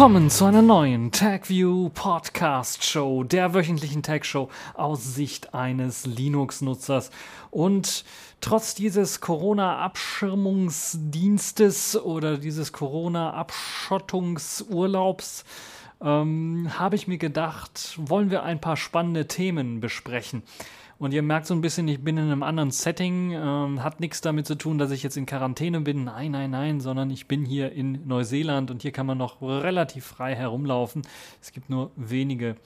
Willkommen zu einer neuen TagView Podcast Show, der wöchentlichen Tag Show aus Sicht eines Linux-Nutzers. Und trotz dieses Corona-Abschirmungsdienstes oder dieses Corona-Abschottungsurlaubs ähm, habe ich mir gedacht, wollen wir ein paar spannende Themen besprechen. Und ihr merkt so ein bisschen, ich bin in einem anderen Setting, ähm, hat nichts damit zu tun, dass ich jetzt in Quarantäne bin. Nein, nein, nein, sondern ich bin hier in Neuseeland und hier kann man noch relativ frei herumlaufen. Es gibt nur wenige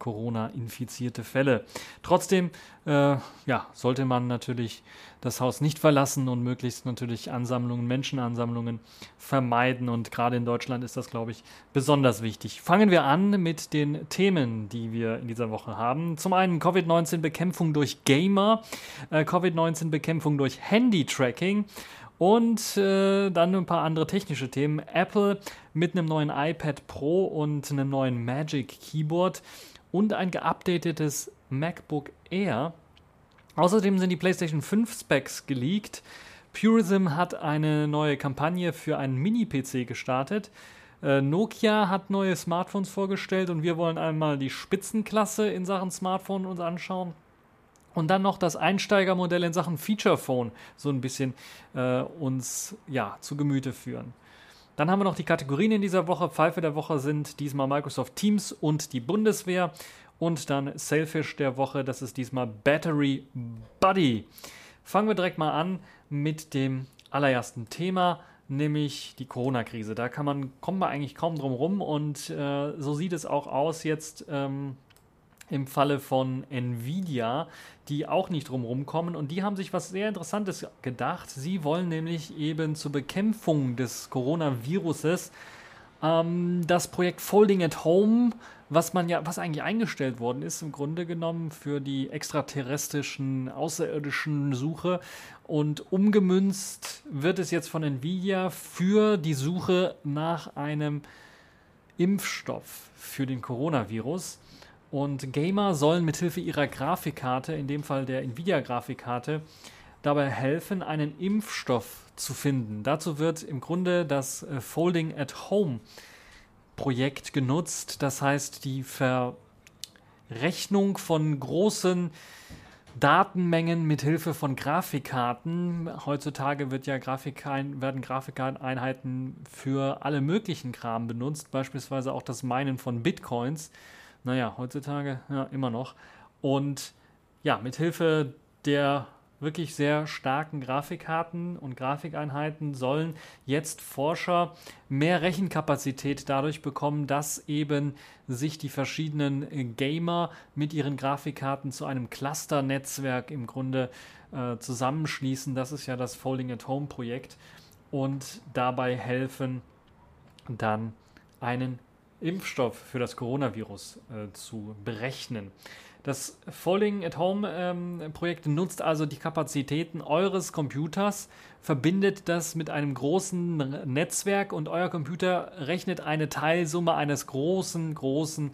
Corona-infizierte Fälle. Trotzdem, äh, ja, sollte man natürlich das Haus nicht verlassen und möglichst natürlich Ansammlungen, Menschenansammlungen vermeiden. Und gerade in Deutschland ist das, glaube ich, besonders wichtig. Fangen wir an mit den Themen, die wir in dieser Woche haben. Zum einen Covid-19-Bekämpfung durch Gamer, äh, Covid-19-Bekämpfung durch Handy-Tracking und äh, dann ein paar andere technische Themen. Apple mit einem neuen iPad Pro und einem neuen Magic Keyboard und ein geupdatetes MacBook Air. Außerdem sind die PlayStation 5 Specs geleakt. Purism hat eine neue Kampagne für einen Mini-PC gestartet. Äh, Nokia hat neue Smartphones vorgestellt und wir wollen einmal die Spitzenklasse in Sachen Smartphone uns anschauen. Und dann noch das Einsteigermodell in Sachen Feature Phone so ein bisschen äh, uns ja, zu Gemüte führen. Dann haben wir noch die Kategorien in dieser Woche. Pfeife der Woche sind diesmal Microsoft Teams und die Bundeswehr. Und dann Sailfish der Woche, das ist diesmal Battery Buddy. Fangen wir direkt mal an mit dem allerersten Thema, nämlich die Corona-Krise. Da kann man, kommt man eigentlich kaum drum rum und äh, so sieht es auch aus jetzt ähm, im Falle von Nvidia, die auch nicht drumherum kommen. Und die haben sich was sehr Interessantes gedacht. Sie wollen nämlich eben zur Bekämpfung des Coronaviruses ähm, das Projekt Folding at Home, was man ja, was eigentlich eingestellt worden ist, im Grunde genommen für die extraterrestrischen, außerirdischen Suche. Und umgemünzt wird es jetzt von Nvidia für die Suche nach einem Impfstoff für den Coronavirus. Und Gamer sollen mithilfe ihrer Grafikkarte, in dem Fall der Nvidia-Grafikkarte, dabei helfen, einen Impfstoff zu finden. Dazu wird im Grunde das äh, Folding at Home Projekt genutzt. Das heißt, die Verrechnung von großen Datenmengen mit Hilfe von Grafikkarten. Heutzutage wird ja Grafikein, werden Grafikkarteneinheiten für alle möglichen Kram benutzt, beispielsweise auch das Meinen von Bitcoins. Naja, heutzutage ja, immer noch. Und ja, mit Hilfe der wirklich sehr starken Grafikkarten und Grafikeinheiten sollen jetzt Forscher mehr Rechenkapazität dadurch bekommen, dass eben sich die verschiedenen Gamer mit ihren Grafikkarten zu einem Cluster-Netzwerk im Grunde äh, zusammenschließen. Das ist ja das Folding at Home Projekt und dabei helfen, dann einen Impfstoff für das Coronavirus äh, zu berechnen. Das Folding at Home ähm, Projekt nutzt also die Kapazitäten eures Computers, verbindet das mit einem großen Netzwerk und euer Computer rechnet eine Teilsumme eines großen, großen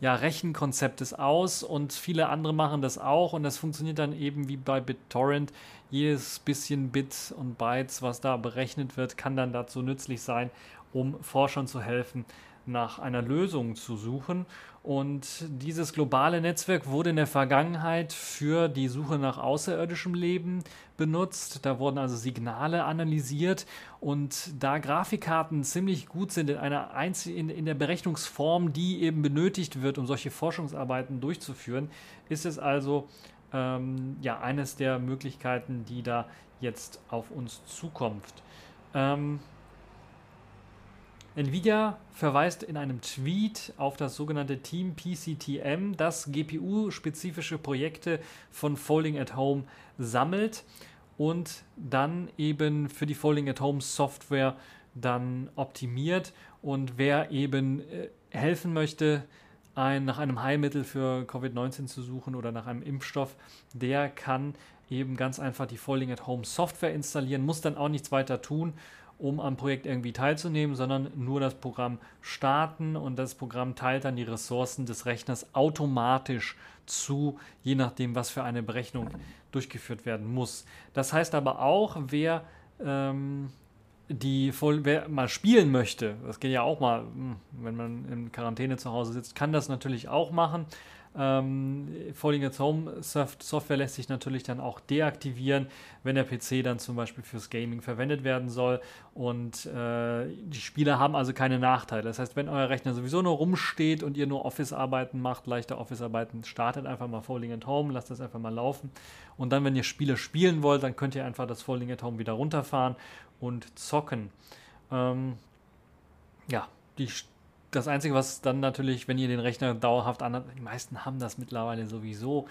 ja, Rechenkonzeptes aus und viele andere machen das auch und das funktioniert dann eben wie bei BitTorrent. Jedes bisschen Bit und Bytes, was da berechnet wird, kann dann dazu nützlich sein, um Forschern zu helfen, nach einer Lösung zu suchen. Und dieses globale Netzwerk wurde in der Vergangenheit für die Suche nach außerirdischem Leben benutzt. Da wurden also Signale analysiert und da Grafikkarten ziemlich gut sind in, einer Einzel in, in der Berechnungsform, die eben benötigt wird, um solche Forschungsarbeiten durchzuführen, ist es also ähm, ja eines der Möglichkeiten, die da jetzt auf uns zukommt. Ähm, Nvidia verweist in einem Tweet auf das sogenannte Team PCTM, das GPU-spezifische Projekte von Folding at Home sammelt und dann eben für die Folding at Home Software dann optimiert. Und wer eben äh, helfen möchte, ein, nach einem Heilmittel für Covid-19 zu suchen oder nach einem Impfstoff, der kann eben ganz einfach die Folding at Home Software installieren, muss dann auch nichts weiter tun um am Projekt irgendwie teilzunehmen, sondern nur das Programm starten und das Programm teilt dann die Ressourcen des Rechners automatisch zu, je nachdem, was für eine Berechnung durchgeführt werden muss. Das heißt aber auch, wer ähm, die wer mal spielen möchte, das geht ja auch mal, hm, wenn man in Quarantäne zu Hause sitzt, kann das natürlich auch machen. Ähm, Folding at Home Software lässt sich natürlich dann auch deaktivieren, wenn der PC dann zum Beispiel fürs Gaming verwendet werden soll. Und äh, die Spieler haben also keine Nachteile. Das heißt, wenn euer Rechner sowieso nur rumsteht und ihr nur Office-Arbeiten macht, leichte Office-Arbeiten, startet einfach mal Folding at Home, lasst das einfach mal laufen. Und dann, wenn ihr Spiele spielen wollt, dann könnt ihr einfach das Folding at Home wieder runterfahren und zocken. Ähm, ja, die das Einzige, was dann natürlich, wenn ihr den Rechner dauerhaft an, die meisten haben das mittlerweile sowieso,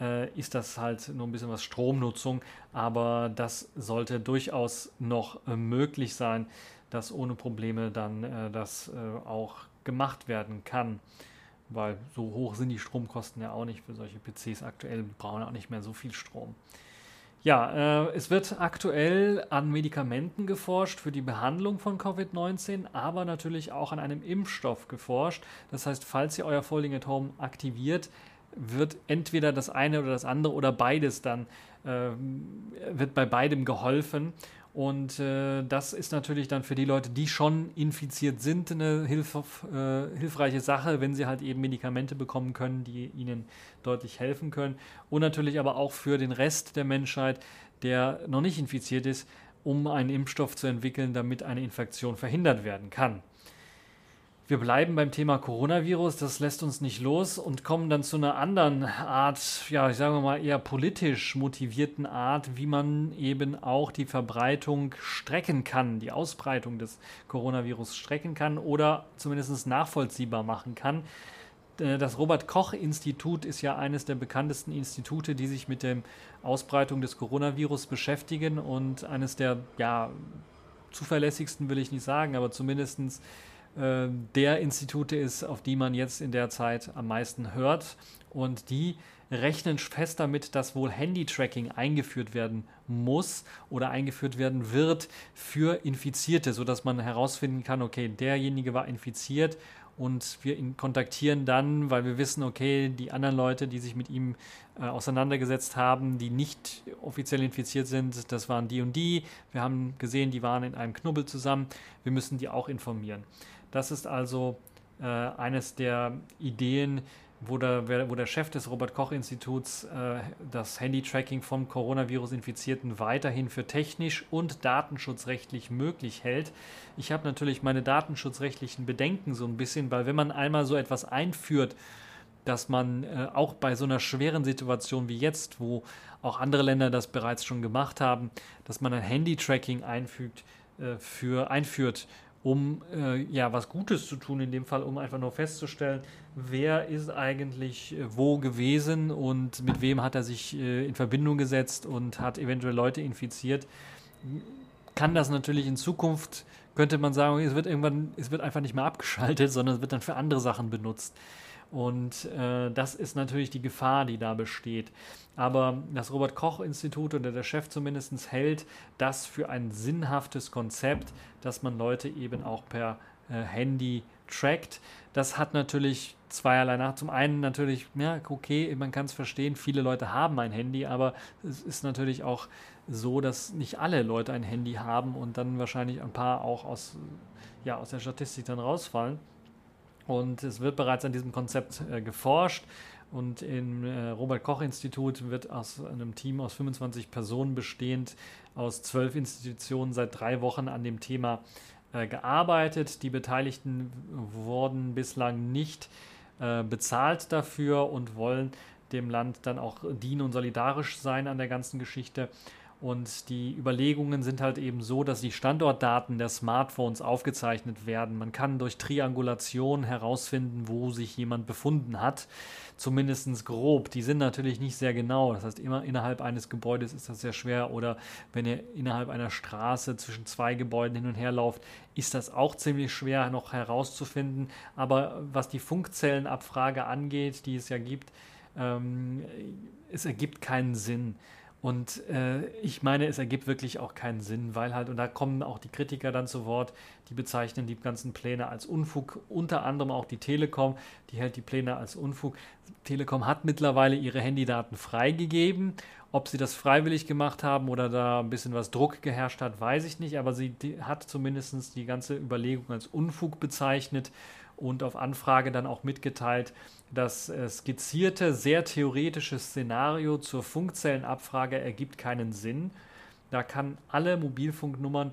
äh, ist das halt nur ein bisschen was Stromnutzung, aber das sollte durchaus noch äh, möglich sein, dass ohne Probleme dann äh, das äh, auch gemacht werden kann. Weil so hoch sind die Stromkosten ja auch nicht für solche PCs aktuell, brauchen auch nicht mehr so viel Strom. Ja, äh, es wird aktuell an Medikamenten geforscht für die Behandlung von Covid-19, aber natürlich auch an einem Impfstoff geforscht. Das heißt, falls ihr euer Folding at Home aktiviert, wird entweder das eine oder das andere oder beides dann, äh, wird bei beidem geholfen. Und äh, das ist natürlich dann für die Leute, die schon infiziert sind, eine hilf äh, hilfreiche Sache, wenn sie halt eben Medikamente bekommen können, die ihnen deutlich helfen können. Und natürlich aber auch für den Rest der Menschheit, der noch nicht infiziert ist, um einen Impfstoff zu entwickeln, damit eine Infektion verhindert werden kann. Wir bleiben beim Thema Coronavirus, das lässt uns nicht los und kommen dann zu einer anderen Art, ja, ich sage mal eher politisch motivierten Art, wie man eben auch die Verbreitung strecken kann, die Ausbreitung des Coronavirus strecken kann oder zumindest nachvollziehbar machen kann. Äh, das Robert Koch Institut ist ja eines der bekanntesten Institute, die sich mit der Ausbreitung des Coronavirus beschäftigen und eines der ja, zuverlässigsten will ich nicht sagen, aber zumindestens äh, der Institute ist, auf die man jetzt in der Zeit am meisten hört. Und die rechnen fest damit, dass wohl Handy-Tracking eingeführt werden muss oder eingeführt werden wird für Infizierte, sodass man herausfinden kann, okay, derjenige war infiziert und wir ihn kontaktieren dann, weil wir wissen, okay, die anderen Leute, die sich mit ihm äh, auseinandergesetzt haben, die nicht offiziell infiziert sind, das waren die und die. Wir haben gesehen, die waren in einem Knubbel zusammen. Wir müssen die auch informieren. Das ist also äh, eines der Ideen, wo der, wo der Chef des Robert-Koch-Instituts äh, das Handy-Tracking von Coronavirus-Infizierten weiterhin für technisch und datenschutzrechtlich möglich hält. Ich habe natürlich meine datenschutzrechtlichen Bedenken so ein bisschen, weil wenn man einmal so etwas einführt, dass man äh, auch bei so einer schweren Situation wie jetzt, wo auch andere Länder das bereits schon gemacht haben, dass man ein Handy-Tracking äh, einführt um äh, ja was Gutes zu tun, in dem Fall, um einfach nur festzustellen, wer ist eigentlich äh, wo gewesen und mit wem hat er sich äh, in Verbindung gesetzt und hat eventuell Leute infiziert. Kann das natürlich in Zukunft, könnte man sagen, es wird irgendwann, es wird einfach nicht mehr abgeschaltet, sondern es wird dann für andere Sachen benutzt. Und äh, das ist natürlich die Gefahr, die da besteht. Aber das Robert Koch Institut oder der Chef zumindest hält das für ein sinnhaftes Konzept, dass man Leute eben auch per äh, Handy trackt. Das hat natürlich zweierlei nach. Zum einen natürlich, ja, okay, man kann es verstehen, viele Leute haben ein Handy, aber es ist natürlich auch so, dass nicht alle Leute ein Handy haben und dann wahrscheinlich ein paar auch aus, ja, aus der Statistik dann rausfallen. Und es wird bereits an diesem Konzept äh, geforscht. Und im äh, Robert-Koch-Institut wird aus einem Team aus 25 Personen bestehend aus zwölf Institutionen seit drei Wochen an dem Thema äh, gearbeitet. Die Beteiligten wurden bislang nicht äh, bezahlt dafür und wollen dem Land dann auch dienen und solidarisch sein an der ganzen Geschichte. Und die Überlegungen sind halt eben so, dass die Standortdaten der Smartphones aufgezeichnet werden. Man kann durch Triangulation herausfinden, wo sich jemand befunden hat. Zumindest grob. Die sind natürlich nicht sehr genau. Das heißt, immer innerhalb eines Gebäudes ist das sehr schwer. Oder wenn ihr innerhalb einer Straße zwischen zwei Gebäuden hin und her lauft, ist das auch ziemlich schwer noch herauszufinden. Aber was die Funkzellenabfrage angeht, die es ja gibt, ähm, es ergibt keinen Sinn. Und äh, ich meine, es ergibt wirklich auch keinen Sinn, weil halt, und da kommen auch die Kritiker dann zu Wort, die bezeichnen die ganzen Pläne als Unfug, unter anderem auch die Telekom, die hält die Pläne als Unfug. Telekom hat mittlerweile ihre Handydaten freigegeben. Ob sie das freiwillig gemacht haben oder da ein bisschen was Druck geherrscht hat, weiß ich nicht, aber sie hat zumindest die ganze Überlegung als Unfug bezeichnet und auf Anfrage dann auch mitgeteilt, das skizzierte, sehr theoretische Szenario zur Funkzellenabfrage ergibt keinen Sinn. Da kann alle Mobilfunknummern,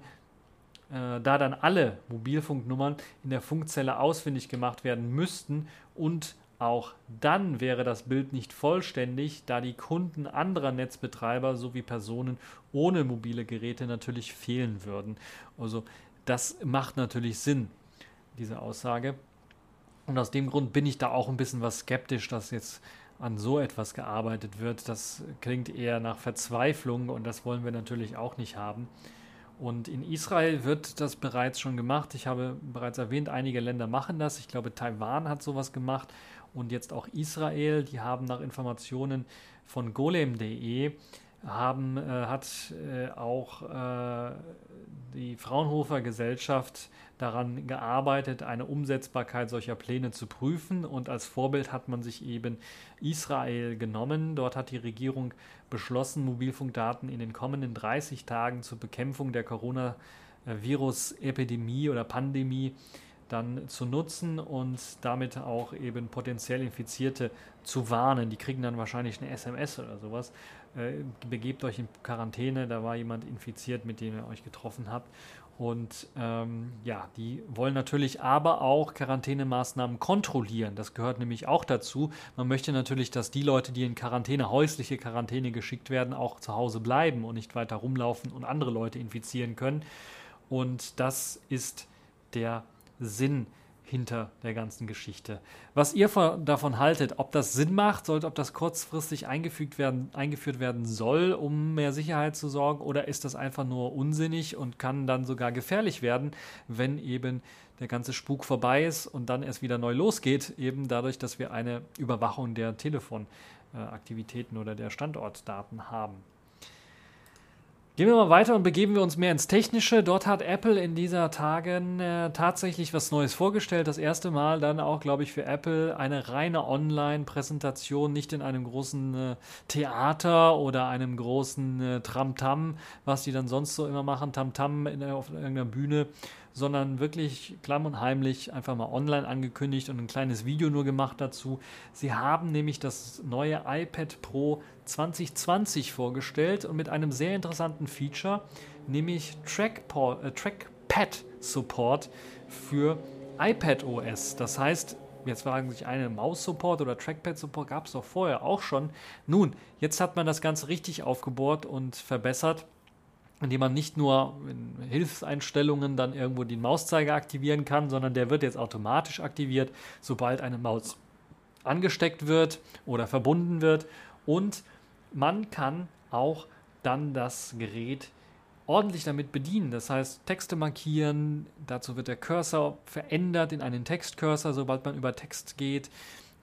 äh, da dann alle Mobilfunknummern in der Funkzelle ausfindig gemacht werden müssten und auch dann wäre das Bild nicht vollständig, da die Kunden anderer Netzbetreiber sowie Personen ohne mobile Geräte natürlich fehlen würden. Also das macht natürlich Sinn, diese Aussage. Und aus dem Grund bin ich da auch ein bisschen was skeptisch, dass jetzt an so etwas gearbeitet wird. Das klingt eher nach Verzweiflung und das wollen wir natürlich auch nicht haben. Und in Israel wird das bereits schon gemacht. Ich habe bereits erwähnt, einige Länder machen das. Ich glaube, Taiwan hat sowas gemacht und jetzt auch Israel. Die haben nach Informationen von golem.de haben, äh, hat äh, auch äh, die Fraunhofer Gesellschaft daran gearbeitet, eine Umsetzbarkeit solcher Pläne zu prüfen. Und als Vorbild hat man sich eben Israel genommen. Dort hat die Regierung beschlossen, Mobilfunkdaten in den kommenden 30 Tagen zur Bekämpfung der Coronavirus-Epidemie oder Pandemie dann zu nutzen und damit auch eben potenziell Infizierte zu warnen. Die kriegen dann wahrscheinlich eine SMS oder sowas. Äh, begebt euch in Quarantäne, da war jemand infiziert, mit dem ihr euch getroffen habt. Und ähm, ja, die wollen natürlich aber auch Quarantänemaßnahmen kontrollieren. Das gehört nämlich auch dazu. Man möchte natürlich, dass die Leute, die in Quarantäne, häusliche Quarantäne geschickt werden, auch zu Hause bleiben und nicht weiter rumlaufen und andere Leute infizieren können. Und das ist der Sinn hinter der ganzen Geschichte. Was ihr von, davon haltet, ob das Sinn macht, sollte, ob das kurzfristig eingefügt werden, eingeführt werden soll, um mehr Sicherheit zu sorgen, oder ist das einfach nur unsinnig und kann dann sogar gefährlich werden, wenn eben der ganze Spuk vorbei ist und dann erst wieder neu losgeht, eben dadurch, dass wir eine Überwachung der Telefonaktivitäten oder der Standortdaten haben. Gehen wir mal weiter und begeben wir uns mehr ins Technische. Dort hat Apple in dieser Tagen äh, tatsächlich was Neues vorgestellt. Das erste Mal dann auch, glaube ich, für Apple eine reine Online-Präsentation, nicht in einem großen äh, Theater oder einem großen äh, Tram-Tam, was die dann sonst so immer machen, Tam-Tam auf irgendeiner Bühne, sondern wirklich klamm und heimlich einfach mal online angekündigt und ein kleines Video nur gemacht dazu. Sie haben nämlich das neue iPad Pro 2020 vorgestellt und mit einem sehr interessanten Feature, nämlich Trackpad, äh, Trackpad Support für iPad OS. Das heißt, jetzt war eigentlich eine Maus-Support oder Trackpad-Support, gab es doch vorher auch schon. Nun, jetzt hat man das Ganze richtig aufgebohrt und verbessert indem man nicht nur in Hilfseinstellungen dann irgendwo den Mauszeiger aktivieren kann, sondern der wird jetzt automatisch aktiviert, sobald eine Maus angesteckt wird oder verbunden wird. Und man kann auch dann das Gerät ordentlich damit bedienen. Das heißt, Texte markieren, dazu wird der Cursor verändert in einen Textcursor, sobald man über Text geht.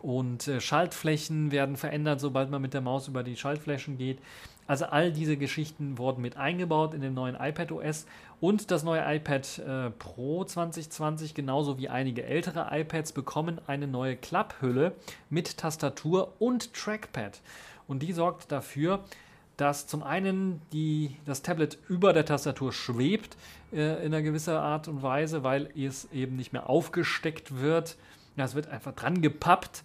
Und äh, Schaltflächen werden verändert, sobald man mit der Maus über die Schaltflächen geht. Also all diese Geschichten wurden mit eingebaut in den neuen iPad OS und das neue iPad äh, Pro 2020 genauso wie einige ältere iPads bekommen eine neue Klapphülle mit Tastatur und Trackpad. Und die sorgt dafür, dass zum einen die, das Tablet über der Tastatur schwebt äh, in einer gewisser Art und Weise, weil es eben nicht mehr aufgesteckt wird. Es wird einfach dran gepappt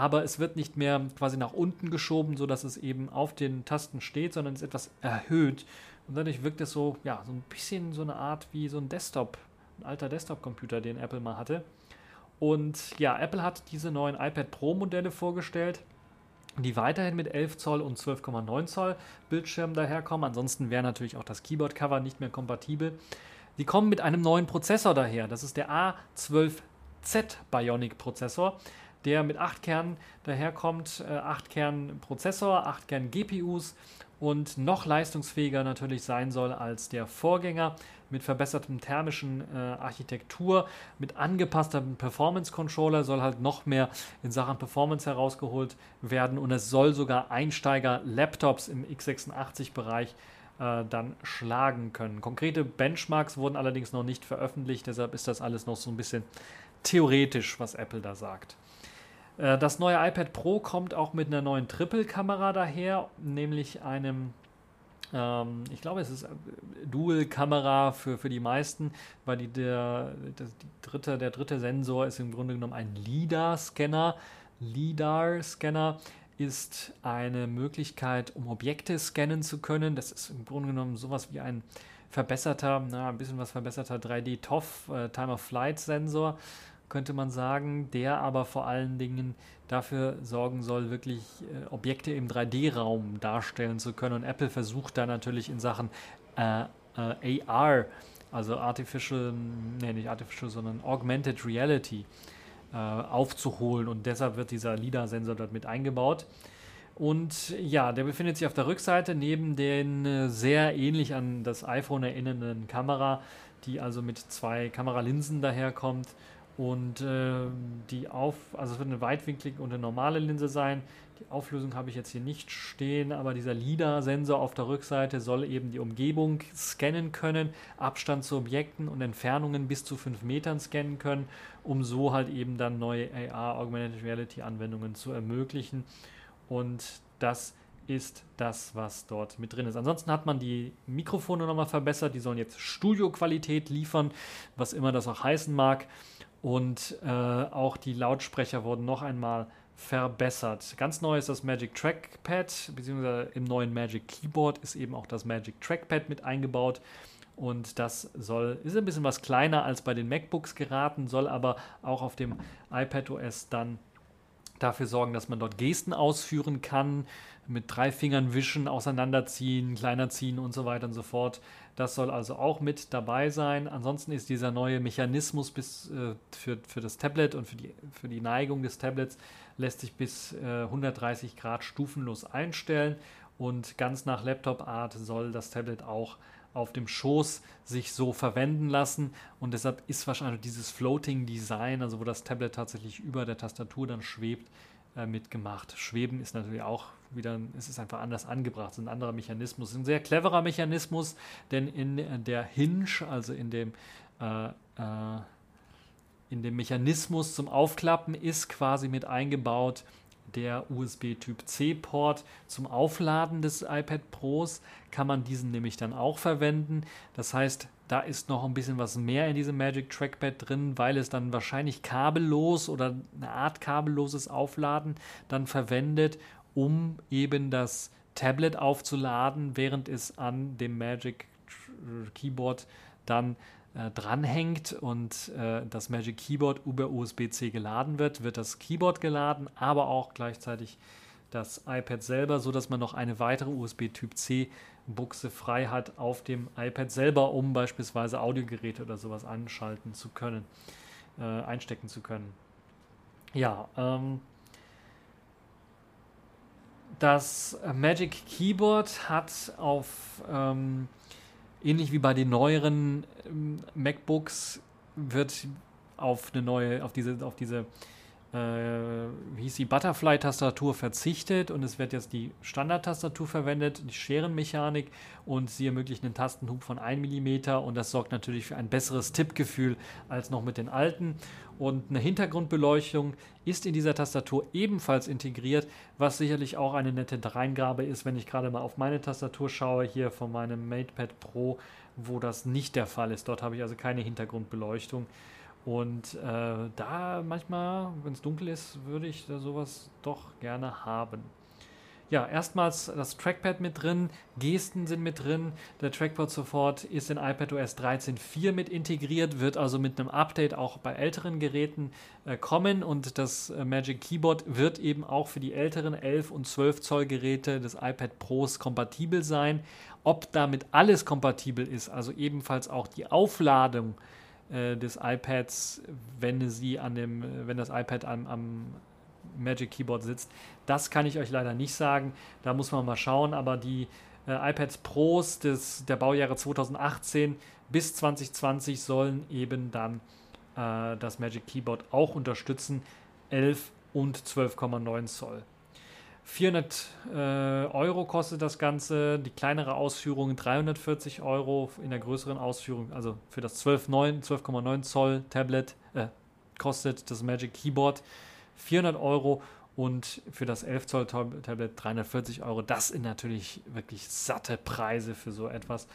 aber es wird nicht mehr quasi nach unten geschoben, sodass es eben auf den Tasten steht, sondern es ist etwas erhöht. Und dadurch wirkt es so, ja, so ein bisschen so eine Art wie so ein Desktop, ein alter Desktop-Computer, den Apple mal hatte. Und ja, Apple hat diese neuen iPad Pro-Modelle vorgestellt, die weiterhin mit 11 Zoll und 12,9 Zoll Bildschirmen daherkommen. Ansonsten wäre natürlich auch das Keyboard-Cover nicht mehr kompatibel. Die kommen mit einem neuen Prozessor daher. Das ist der A12Z Bionic Prozessor der mit 8 Kernen daherkommt. Äh, 8 Kern Prozessor, 8 Kern GPUs und noch leistungsfähiger natürlich sein soll als der Vorgänger. mit verbessertem thermischen äh, Architektur, mit angepasstem Performance-Controller soll halt noch mehr in Sachen Performance herausgeholt werden und es soll sogar Einsteiger-Laptops im x86-Bereich äh, dann schlagen können. Konkrete Benchmarks wurden allerdings noch nicht veröffentlicht, deshalb ist das alles noch so ein bisschen theoretisch, was Apple da sagt. Äh, das neue iPad Pro kommt auch mit einer neuen Triple-Kamera daher, nämlich einem ähm, ich glaube, es ist äh, Dual-Kamera für, für die meisten, weil die, der, der, dritte, der dritte Sensor ist im Grunde genommen ein LIDAR-Scanner. LIDAR-Scanner ist eine Möglichkeit, um Objekte scannen zu können. Das ist im Grunde genommen sowas wie ein verbesserter, na, ein bisschen was verbesserter 3D-TOF, äh, Time-of-Flight-Sensor, könnte man sagen, der aber vor allen Dingen dafür sorgen soll, wirklich äh, Objekte im 3D-Raum darstellen zu können. Und Apple versucht da natürlich in Sachen äh, äh AR, also Artificial, nee, nicht Artificial, sondern Augmented Reality, äh, aufzuholen und deshalb wird dieser LIDAR-Sensor dort mit eingebaut. Und ja, der befindet sich auf der Rückseite neben den äh, sehr ähnlich an das iPhone erinnernden Kamera, die also mit zwei Kameralinsen daherkommt. Und äh, die auf, also es wird eine weitwinklige und eine normale Linse sein. Die Auflösung habe ich jetzt hier nicht stehen, aber dieser LIDAR-Sensor auf der Rückseite soll eben die Umgebung scannen können, Abstand zu Objekten und Entfernungen bis zu 5 Metern scannen können, um so halt eben dann neue AR, Augmented Reality Anwendungen zu ermöglichen. Und das ist das, was dort mit drin ist. Ansonsten hat man die Mikrofone nochmal verbessert. Die sollen jetzt Studioqualität liefern, was immer das auch heißen mag. Und äh, auch die Lautsprecher wurden noch einmal verbessert. Ganz neu ist das Magic Trackpad, beziehungsweise im neuen Magic Keyboard ist eben auch das Magic Trackpad mit eingebaut. Und das soll, ist ein bisschen was kleiner als bei den MacBooks geraten, soll aber auch auf dem iPad OS dann dafür sorgen, dass man dort Gesten ausführen kann, mit drei Fingern wischen, auseinanderziehen, kleiner ziehen und so weiter und so fort. Das soll also auch mit dabei sein. Ansonsten ist dieser neue Mechanismus bis, äh, für, für das Tablet und für die, für die Neigung des Tablets lässt sich bis äh, 130 Grad stufenlos einstellen und ganz nach Laptop-Art soll das Tablet auch auf dem Schoß sich so verwenden lassen. Und deshalb ist wahrscheinlich dieses Floating Design, also wo das Tablet tatsächlich über der Tastatur dann schwebt, äh, mitgemacht. Schweben ist natürlich auch wieder, es ist einfach anders angebracht, es ist ein anderer Mechanismus, ein sehr cleverer Mechanismus, denn in der Hinge, also in dem äh, äh, in dem Mechanismus zum Aufklappen ist quasi mit eingebaut der USB Typ C Port zum Aufladen des iPad Pros kann man diesen nämlich dann auch verwenden. Das heißt, da ist noch ein bisschen was mehr in diesem Magic Trackpad drin, weil es dann wahrscheinlich kabellos oder eine Art kabelloses Aufladen dann verwendet, um eben das Tablet aufzuladen, während es an dem Magic Keyboard dann äh, dranhängt und äh, das Magic Keyboard über USB-C geladen wird, wird das Keyboard geladen, aber auch gleichzeitig das iPad selber, so dass man noch eine weitere USB-Typ-C Buchse frei hat auf dem iPad selber, um beispielsweise Audiogeräte oder sowas anschalten zu können, äh, einstecken zu können. Ja, ähm, das Magic Keyboard hat auf ähm, ähnlich wie bei den neueren ähm, MacBooks wird auf eine neue, auf diese, auf diese äh, wie hieß die Butterfly-Tastatur verzichtet und es wird jetzt die Standard-Tastatur verwendet, die Scherenmechanik und sie ermöglicht einen Tastenhub von 1 mm und das sorgt natürlich für ein besseres Tippgefühl als noch mit den alten. Und eine Hintergrundbeleuchtung ist in dieser Tastatur ebenfalls integriert, was sicherlich auch eine nette Dreingabe ist, wenn ich gerade mal auf meine Tastatur schaue, hier von meinem MatePad Pro, wo das nicht der Fall ist. Dort habe ich also keine Hintergrundbeleuchtung. Und äh, da manchmal, wenn es dunkel ist, würde ich da sowas doch gerne haben. Ja, erstmals das Trackpad mit drin, Gesten sind mit drin, der Trackpad sofort ist in iPadOS 13.4 mit integriert, wird also mit einem Update auch bei älteren Geräten äh, kommen und das äh, Magic Keyboard wird eben auch für die älteren 11 und 12 Zoll Geräte des iPad Pros kompatibel sein. Ob damit alles kompatibel ist, also ebenfalls auch die Aufladung äh, des iPads, wenn sie an dem, wenn das iPad am, am Magic Keyboard sitzt. Das kann ich euch leider nicht sagen. Da muss man mal schauen. Aber die äh, iPads Pros des, der Baujahre 2018 bis 2020 sollen eben dann äh, das Magic Keyboard auch unterstützen. 11 und 12,9 Zoll. 400 äh, Euro kostet das Ganze, die kleinere Ausführung 340 Euro, in der größeren Ausführung, also für das 12,9 12 Zoll Tablet äh, kostet das Magic Keyboard 400 Euro und für das 11 Zoll Tablet 340 Euro. Das sind natürlich wirklich satte Preise für so etwas.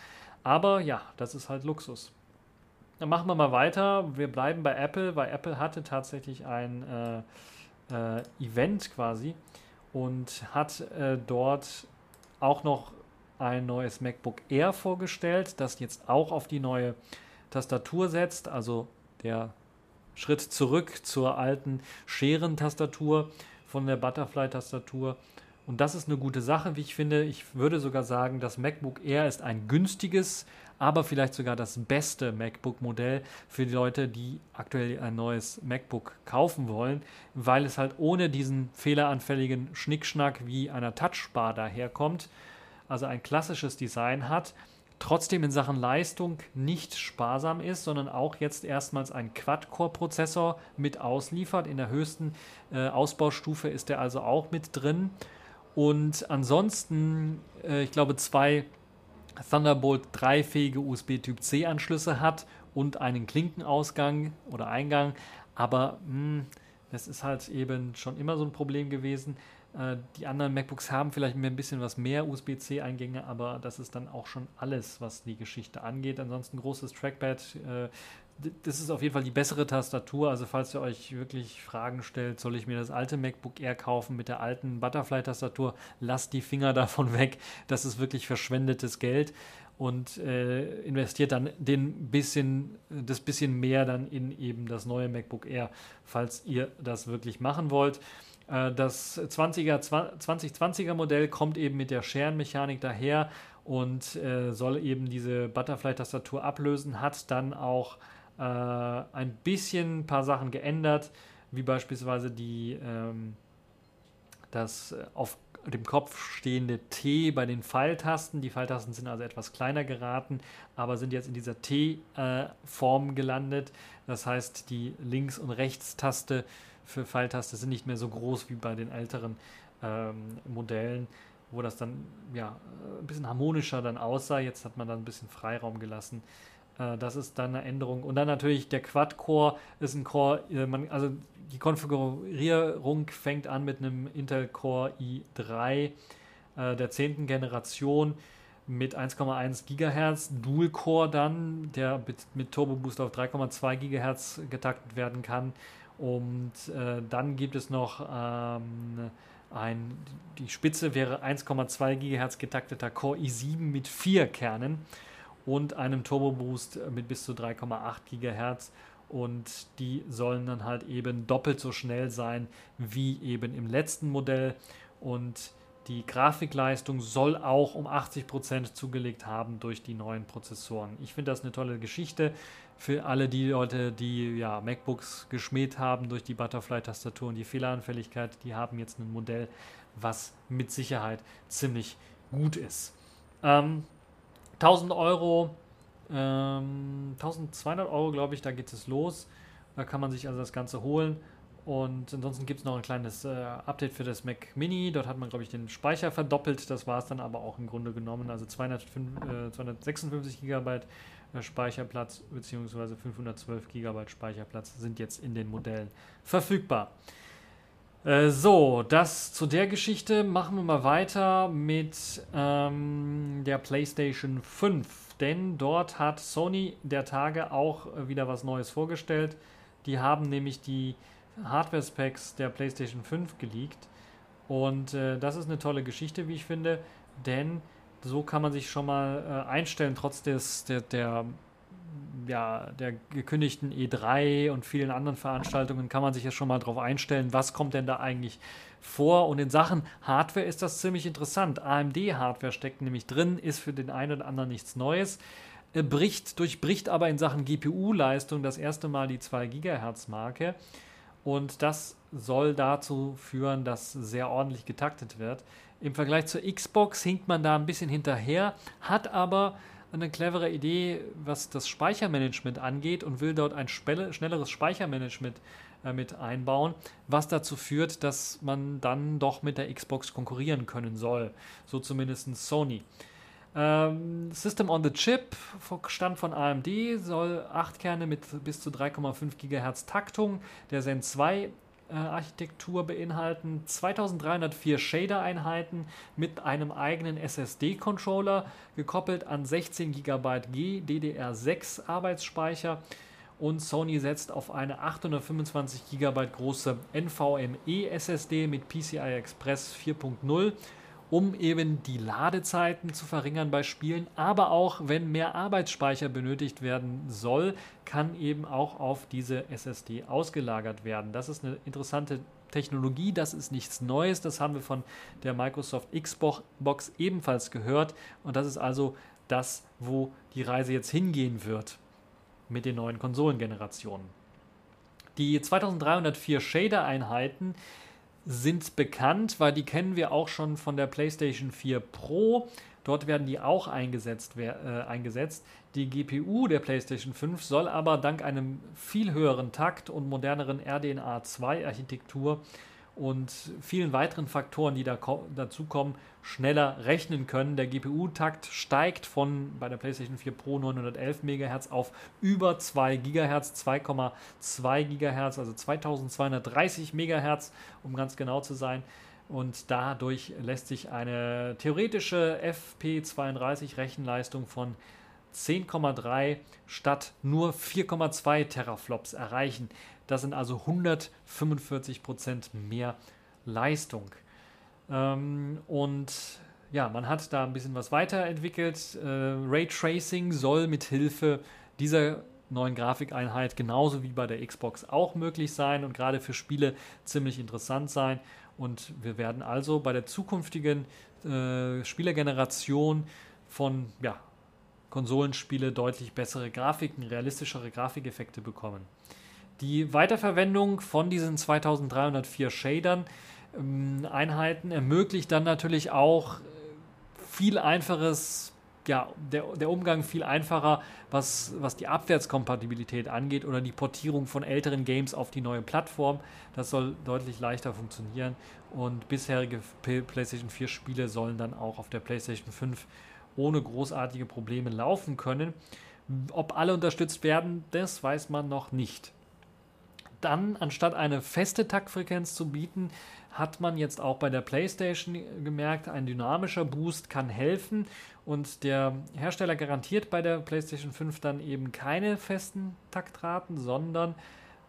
Aber ja, das ist halt Luxus. Dann machen wir mal weiter. Wir bleiben bei Apple, weil Apple hatte tatsächlich ein äh, äh, Event quasi und hat äh, dort auch noch ein neues MacBook Air vorgestellt, das jetzt auch auf die neue Tastatur setzt, also der Schritt zurück zur alten Scheren-Tastatur von der Butterfly-Tastatur. Und das ist eine gute Sache, wie ich finde. Ich würde sogar sagen, das MacBook Air ist ein günstiges aber vielleicht sogar das beste MacBook-Modell für die Leute, die aktuell ein neues MacBook kaufen wollen, weil es halt ohne diesen fehleranfälligen Schnickschnack wie einer Touchbar daherkommt, also ein klassisches Design hat, trotzdem in Sachen Leistung nicht sparsam ist, sondern auch jetzt erstmals einen Quad-Core-Prozessor mit ausliefert. In der höchsten äh, Ausbaustufe ist er also auch mit drin. Und ansonsten, äh, ich glaube, zwei Thunderbolt 3-fähige USB-Typ-C-Anschlüsse hat und einen Klinkenausgang oder Eingang. Aber mh, hm, das ist halt eben schon immer so ein Problem gewesen. Äh, die anderen MacBooks haben vielleicht ein bisschen was mehr USB-C-Eingänge, aber das ist dann auch schon alles, was die Geschichte angeht. Ansonsten großes Trackpad, äh, das ist auf jeden Fall die bessere Tastatur. Also falls ihr euch wirklich Fragen stellt, soll ich mir das alte MacBook Air kaufen mit der alten Butterfly-Tastatur? Lasst die Finger davon weg. Das ist wirklich verschwendetes Geld und äh, investiert dann den bisschen, das bisschen mehr dann in eben das neue MacBook Air, falls ihr das wirklich machen wollt. Äh, das 20er, 2020er Modell kommt eben mit der Scherenmechanik daher und äh, soll eben diese Butterfly-Tastatur ablösen, hat dann auch äh, ein bisschen ein paar Sachen geändert, wie beispielsweise die, ähm, das äh, auf dem Kopf stehende T bei den Pfeiltasten. Die Pfeiltasten sind also etwas kleiner geraten, aber sind jetzt in dieser T-Form äh, gelandet. Das heißt, die Links- und Rechtstaste für Pfeiltaste sind nicht mehr so groß wie bei den älteren ähm, Modellen, wo das dann ja ein bisschen harmonischer dann aussah. Jetzt hat man dann ein bisschen Freiraum gelassen. Äh, das ist dann eine Änderung. Und dann natürlich der Quad-Core ist ein Core, äh, man, also die Konfigurierung fängt an mit einem Intel Core i3 äh, der 10. Generation mit 1,1 GHz, Dual-Core dann, der mit, mit Turbo Boost auf 3,2 GHz getaktet werden kann. Und äh, dann gibt es noch ähm, ein, die Spitze wäre 1,2 GHz getakteter Core i7 mit vier Kernen und einem Turbo Boost mit bis zu 3,8 GHz und die sollen dann halt eben doppelt so schnell sein wie eben im letzten Modell. Und die Grafikleistung soll auch um 80% zugelegt haben durch die neuen Prozessoren. Ich finde das eine tolle Geschichte für alle die Leute, die ja, MacBooks geschmäht haben durch die Butterfly-Tastatur und die Fehleranfälligkeit. Die haben jetzt ein Modell, was mit Sicherheit ziemlich gut ist. Ähm, 1000 Euro, ähm, 1200 Euro, glaube ich, da geht es los. Da kann man sich also das Ganze holen. Und ansonsten gibt es noch ein kleines äh, Update für das Mac Mini. Dort hat man, glaube ich, den Speicher verdoppelt. Das war es dann aber auch im Grunde genommen. Also 205, äh, 256 GB Speicherplatz bzw. 512 GB Speicherplatz sind jetzt in den Modellen verfügbar. Äh, so, das zu der Geschichte. Machen wir mal weiter mit ähm, der PlayStation 5. Denn dort hat Sony der Tage auch äh, wieder was Neues vorgestellt. Die haben nämlich die Hardware-Specs der PlayStation 5 geleakt. Und äh, das ist eine tolle Geschichte, wie ich finde. Denn so kann man sich schon mal äh, einstellen, trotz des, der, der ja, der gekündigten E3 und vielen anderen Veranstaltungen kann man sich ja schon mal darauf einstellen, was kommt denn da eigentlich vor. Und in Sachen Hardware ist das ziemlich interessant. AMD-Hardware steckt nämlich drin, ist für den einen oder anderen nichts Neues. Bricht, durchbricht aber in Sachen GPU-Leistung das erste Mal die 2 GHz-Marke. Und das soll dazu führen, dass sehr ordentlich getaktet wird. Im Vergleich zur Xbox hinkt man da ein bisschen hinterher, hat aber eine clevere Idee, was das Speichermanagement angeht und will dort ein schnelleres Speichermanagement äh, mit einbauen, was dazu führt, dass man dann doch mit der Xbox konkurrieren können soll. So zumindest Sony. Ähm, System on the Chip, Stand von AMD, soll 8 Kerne mit bis zu 3,5 GHz Taktung der Zen 2 äh, Architektur beinhalten, 2304 Shader-Einheiten mit einem eigenen SSD-Controller, gekoppelt an 16 GB GDDR6 Arbeitsspeicher. Und Sony setzt auf eine 825 GB große NVMe SSD mit PCI Express 4.0 um eben die Ladezeiten zu verringern bei Spielen, aber auch wenn mehr Arbeitsspeicher benötigt werden soll, kann eben auch auf diese SSD ausgelagert werden. Das ist eine interessante Technologie, das ist nichts Neues, das haben wir von der Microsoft Xbox ebenfalls gehört und das ist also das, wo die Reise jetzt hingehen wird mit den neuen Konsolengenerationen. Die 2304 Shader-Einheiten sind bekannt, weil die kennen wir auch schon von der PlayStation 4 Pro. Dort werden die auch eingesetzt, äh, eingesetzt. Die GPU der PlayStation 5 soll aber dank einem viel höheren Takt und moderneren RDNA 2 Architektur und vielen weiteren Faktoren, die da dazu kommen, schneller rechnen können. Der GPU-Takt steigt von bei der PlayStation 4 Pro 911 MHz auf über 2 GHz, 2,2 GHz, also 2230 MHz, um ganz genau zu sein. Und dadurch lässt sich eine theoretische FP32 Rechenleistung von 10,3 statt nur 4,2 Teraflops erreichen. Das sind also 145 Prozent mehr Leistung. Ähm, und ja, man hat da ein bisschen was weiterentwickelt. Äh, Raytracing soll mit Hilfe dieser neuen Grafikeinheit genauso wie bei der Xbox auch möglich sein und gerade für Spiele ziemlich interessant sein. Und wir werden also bei der zukünftigen äh, Spielergeneration von ja, Konsolenspiele deutlich bessere Grafiken, realistischere Grafikeffekte bekommen. Die Weiterverwendung von diesen 2304 Shadern ähm, Einheiten ermöglicht dann natürlich auch äh, viel einfaches, ja, der, der Umgang viel einfacher, was, was die Abwärtskompatibilität angeht oder die Portierung von älteren Games auf die neue Plattform. Das soll deutlich leichter funktionieren und bisherige PlayStation 4 Spiele sollen dann auch auf der PlayStation 5 ohne großartige Probleme laufen können. Ob alle unterstützt werden, das weiß man noch nicht dann, anstatt eine feste Taktfrequenz zu bieten, hat man jetzt auch bei der PlayStation gemerkt, ein dynamischer Boost kann helfen. Und der Hersteller garantiert bei der PlayStation 5 dann eben keine festen Taktraten, sondern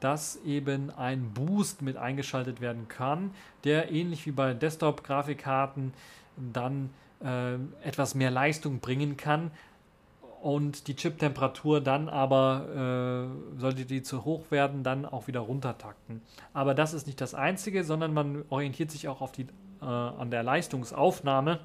dass eben ein Boost mit eingeschaltet werden kann, der ähnlich wie bei Desktop-Grafikkarten dann äh, etwas mehr Leistung bringen kann, und die Chip-Temperatur dann aber, äh, sollte die zu hoch werden, dann auch wieder runtertakten. Aber das ist nicht das Einzige, sondern man orientiert sich auch auf die, äh, an der Leistungsaufnahme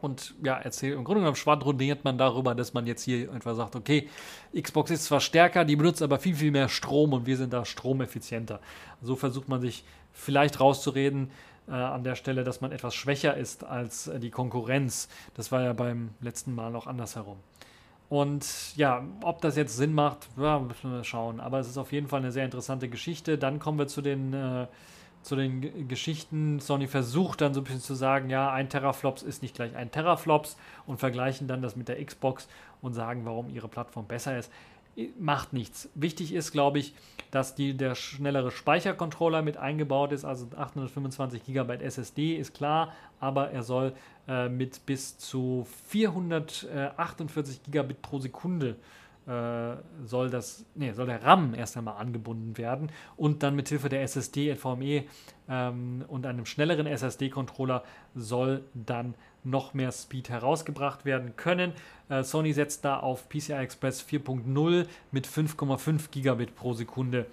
und ja, erzählt, im Grunde genommen schwadroniert man darüber, dass man jetzt hier etwa sagt, okay, Xbox ist zwar stärker, die benutzt aber viel, viel mehr Strom und wir sind da stromeffizienter. So versucht man sich vielleicht rauszureden, äh, an der Stelle, dass man etwas schwächer ist als äh, die Konkurrenz. Das war ja beim letzten Mal noch andersherum. Und ja, ob das jetzt Sinn macht, ja, müssen wir schauen. Aber es ist auf jeden Fall eine sehr interessante Geschichte. Dann kommen wir zu den, äh, zu den Geschichten. Sony versucht dann so ein bisschen zu sagen, ja, ein Teraflops ist nicht gleich ein Teraflops und vergleichen dann das mit der Xbox und sagen, warum ihre Plattform besser ist macht nichts. Wichtig ist, glaube ich, dass die, der schnellere Speichercontroller mit eingebaut ist, also 825 GB SSD ist klar, aber er soll äh, mit bis zu 448 Gigabit pro Sekunde äh, soll das, nee, soll der RAM erst einmal angebunden werden und dann mit Hilfe der SSD, NVMe ähm, und einem schnelleren SSD-Controller soll dann noch mehr Speed herausgebracht werden können. Äh, Sony setzt da auf PCI Express 4.0 mit 5,5 Gigabit pro Sekunde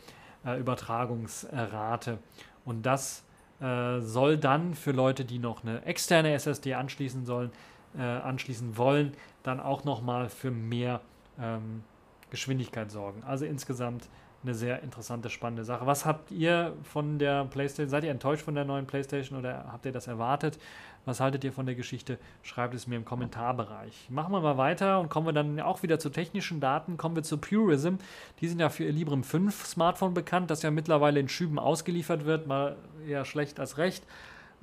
äh, Übertragungsrate. Und das äh, soll dann für Leute, die noch eine externe SSD anschließen sollen, äh, anschließen wollen, dann auch nochmal für mehr ähm, Geschwindigkeit sorgen. Also insgesamt eine sehr interessante, spannende Sache. Was habt ihr von der PlayStation? Seid ihr enttäuscht von der neuen PlayStation oder habt ihr das erwartet? Was haltet ihr von der Geschichte? Schreibt es mir im Kommentarbereich. Machen wir mal weiter und kommen wir dann auch wieder zu technischen Daten. Kommen wir zu Purism. Die sind ja für ihr Librem 5 Smartphone bekannt, das ja mittlerweile in Schüben ausgeliefert wird. Mal eher schlecht als recht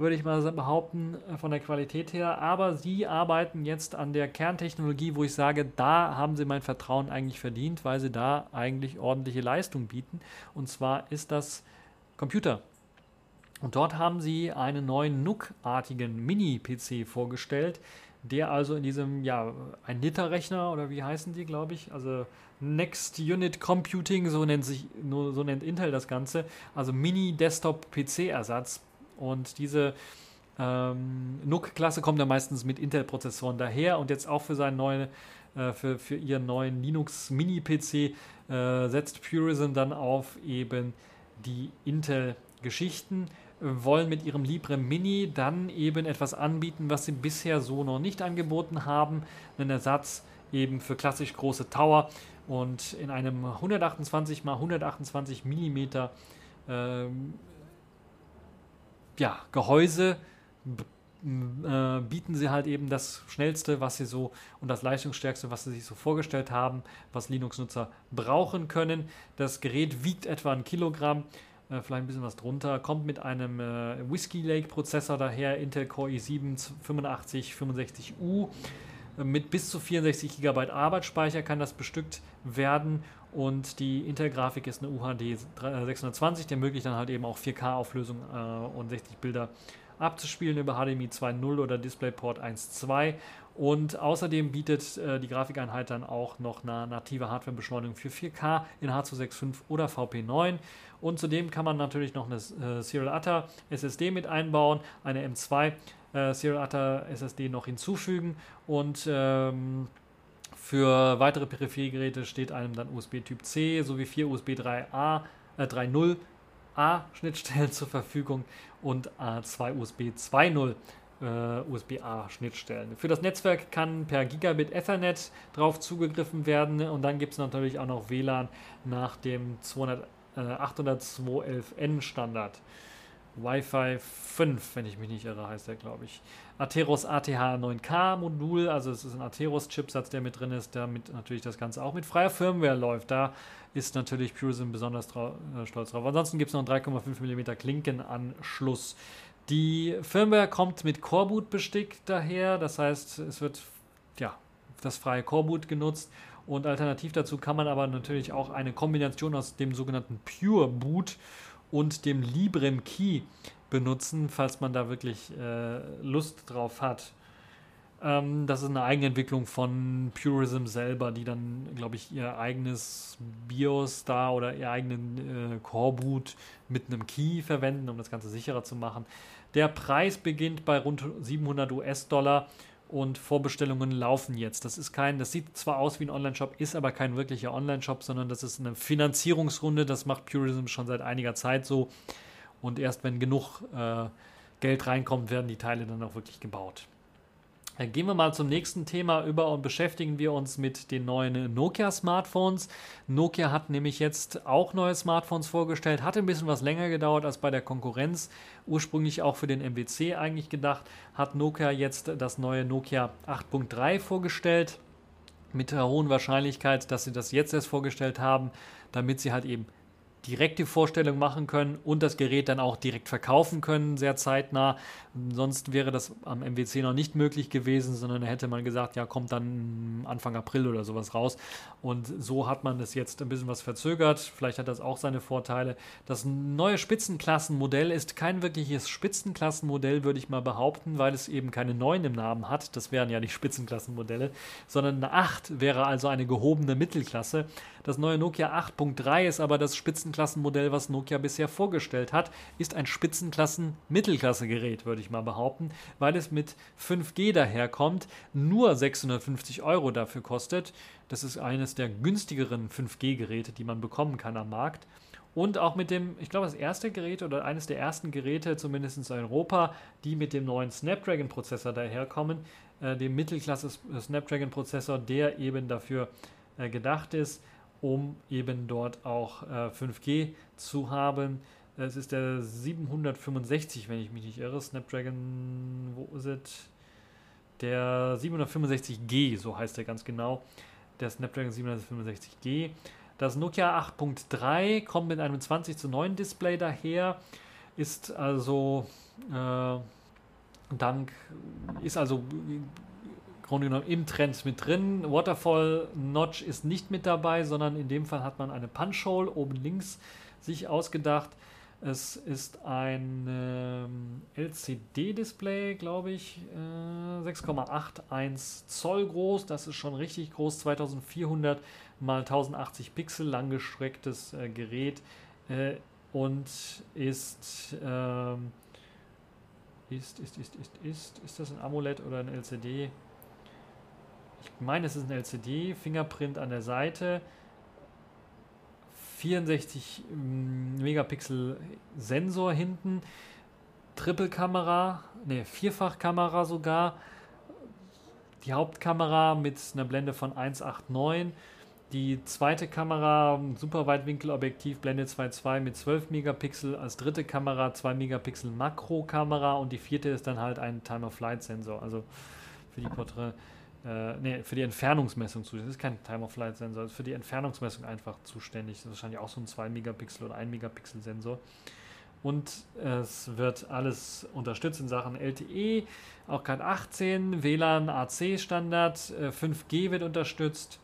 würde ich mal behaupten, äh, von der Qualität her. Aber sie arbeiten jetzt an der Kerntechnologie, wo ich sage, da haben sie mein Vertrauen eigentlich verdient, weil sie da eigentlich ordentliche Leistung bieten. Und zwar ist das Computer. Und dort haben sie einen neuen NUC-artigen Mini-PC vorgestellt, der also in diesem, ja, ein Liter-Rechner oder wie heißen die, glaube ich, also Next Unit Computing, so nennt sich, so nennt Intel das Ganze, also Mini-Desktop-PC-Ersatz und diese ähm, NUC-Klasse kommt ja meistens mit Intel-Prozessoren daher und jetzt auch für seinen neuen, äh, für, für ihren neuen Linux Mini-PC äh, setzt Purism dann auf eben die Intel-Geschichten wollen mit ihrem Librem Mini dann eben etwas anbieten, was sie bisher so noch nicht angeboten haben, einen Ersatz eben für klassisch große Tower und in einem 128 x 128 mm ähm, ja, Gehäuse äh, bieten sie halt eben das schnellste, was sie so und das leistungsstärkste, was sie sich so vorgestellt haben, was Linux-Nutzer brauchen können. Das Gerät wiegt etwa ein Kilogramm, äh, vielleicht ein bisschen was drunter, kommt mit einem äh, Whiskey Lake Prozessor daher, Intel Core i7 8565U. Mit bis zu 64 GB Arbeitsspeicher kann das bestückt werden und die Intel-Grafik ist eine UHD 620, die ermöglicht dann halt eben auch 4K-Auflösung äh, und 60 Bilder abzuspielen über HDMI 2.0 oder DisplayPort 1.2. Und außerdem bietet äh, die Grafikeinheit dann auch noch eine native Hardwarebeschleunigung für 4K in H265 oder VP9. Und zudem kann man natürlich noch eine äh, Serial ATA SSD mit einbauen, eine M2 äh, Serial ATA SSD noch hinzufügen und ähm, für weitere Peripheriegeräte steht einem dann USB Typ C sowie vier USB 3A, äh, 3.0 A Schnittstellen zur Verfügung und äh, zwei USB 2.0 äh, USB-A Schnittstellen. Für das Netzwerk kann per Gigabit Ethernet drauf zugegriffen werden und dann gibt es natürlich auch noch WLAN nach dem 200, äh, 802.11n Standard. Wi-Fi 5, wenn ich mich nicht irre, heißt der, glaube ich. Atheros ATH 9K Modul, also es ist ein Atheros Chipsatz, der mit drin ist, damit natürlich das Ganze auch mit freier Firmware läuft. Da ist natürlich Purism besonders äh, stolz drauf. Ansonsten gibt es noch einen 3,5 mm Klinkenanschluss. Die Firmware kommt mit Coreboot bestickt daher, das heißt, es wird ja das freie Coreboot genutzt und alternativ dazu kann man aber natürlich auch eine Kombination aus dem sogenannten Pure Boot und dem Librem Key benutzen, falls man da wirklich äh, Lust drauf hat. Ähm, das ist eine Eigenentwicklung von Purism selber, die dann, glaube ich, ihr eigenes BIOS da oder ihr eigenen äh, Core-Boot mit einem Key verwenden, um das Ganze sicherer zu machen. Der Preis beginnt bei rund 700 US-Dollar und Vorbestellungen laufen jetzt. Das ist kein, das sieht zwar aus wie ein Online-Shop, ist aber kein wirklicher Online-Shop, sondern das ist eine Finanzierungsrunde. Das macht Purism schon seit einiger Zeit so. Und erst wenn genug äh, Geld reinkommt, werden die Teile dann auch wirklich gebaut. Dann gehen wir mal zum nächsten Thema über und beschäftigen wir uns mit den neuen Nokia-Smartphones. Nokia hat nämlich jetzt auch neue Smartphones vorgestellt, hatte ein bisschen was länger gedauert als bei der Konkurrenz. Ursprünglich auch für den MWC eigentlich gedacht, hat Nokia jetzt das neue Nokia 8.3 vorgestellt. Mit der hohen Wahrscheinlichkeit, dass sie das jetzt erst vorgestellt haben, damit sie halt eben direkt die Vorstellung machen können und das Gerät dann auch direkt verkaufen können, sehr zeitnah. Sonst wäre das am MWC noch nicht möglich gewesen, sondern da hätte man gesagt, ja, kommt dann Anfang April oder sowas raus. Und so hat man das jetzt ein bisschen was verzögert. Vielleicht hat das auch seine Vorteile. Das neue Spitzenklassenmodell ist kein wirkliches Spitzenklassenmodell, würde ich mal behaupten, weil es eben keine 9 im Namen hat. Das wären ja die Spitzenklassenmodelle, sondern eine 8 wäre also eine gehobene Mittelklasse. Das neue Nokia 8.3 ist aber das Spitzenklassenmodell, was Nokia bisher vorgestellt hat, ist ein Spitzenklassen-Mittelklasse-Gerät, würde ich mal behaupten, weil es mit 5G daherkommt, nur 650 Euro dafür kostet. Das ist eines der günstigeren 5G-Geräte, die man bekommen kann am Markt. Und auch mit dem, ich glaube, das erste Gerät oder eines der ersten Geräte, zumindest in Europa, die mit dem neuen Snapdragon-Prozessor daherkommen, äh, dem Mittelklasse-Snapdragon-Prozessor, der eben dafür äh, gedacht ist um eben dort auch äh, 5G zu haben. Es ist der 765, wenn ich mich nicht irre. Snapdragon, wo ist es? Der 765G, so heißt er ganz genau. Der Snapdragon 765G. Das Nokia 8.3 kommt mit einem 20 zu 9 Display daher, ist also äh, dank, ist also Grunde genommen im Trend mit drin. Waterfall Notch ist nicht mit dabei, sondern in dem Fall hat man eine Punch Hole oben links sich ausgedacht. Es ist ein ähm, LCD-Display, glaube ich, äh, 6,81 Zoll groß. Das ist schon richtig groß, 2400 mal 1080 Pixel, langgestrecktes äh, Gerät äh, und ist, ähm, ist, ist, ist, ist, ist, ist das ein AMOLED oder ein LCD? Ich meine, es ist ein LCD, Fingerprint an der Seite. 64 mm, Megapixel Sensor hinten, Triple-Kamera, ne, Vierfachkamera sogar, die Hauptkamera mit einer Blende von 1,89, die zweite Kamera, super Weitwinkelobjektiv, Blende 2.2 mit 12 Megapixel, als dritte Kamera 2 Megapixel Makrokamera. Und die vierte ist dann halt ein Time-of-Flight-Sensor, also für die Porträt äh, nee, für die Entfernungsmessung zuständig. Das ist kein Time-of-Flight-Sensor, ist für die Entfernungsmessung einfach zuständig. Das ist wahrscheinlich auch so ein 2-Megapixel- oder 1-Megapixel-Sensor. Und es wird alles unterstützt in Sachen LTE, auch Cat 18, WLAN AC-Standard, 5G äh, wird unterstützt,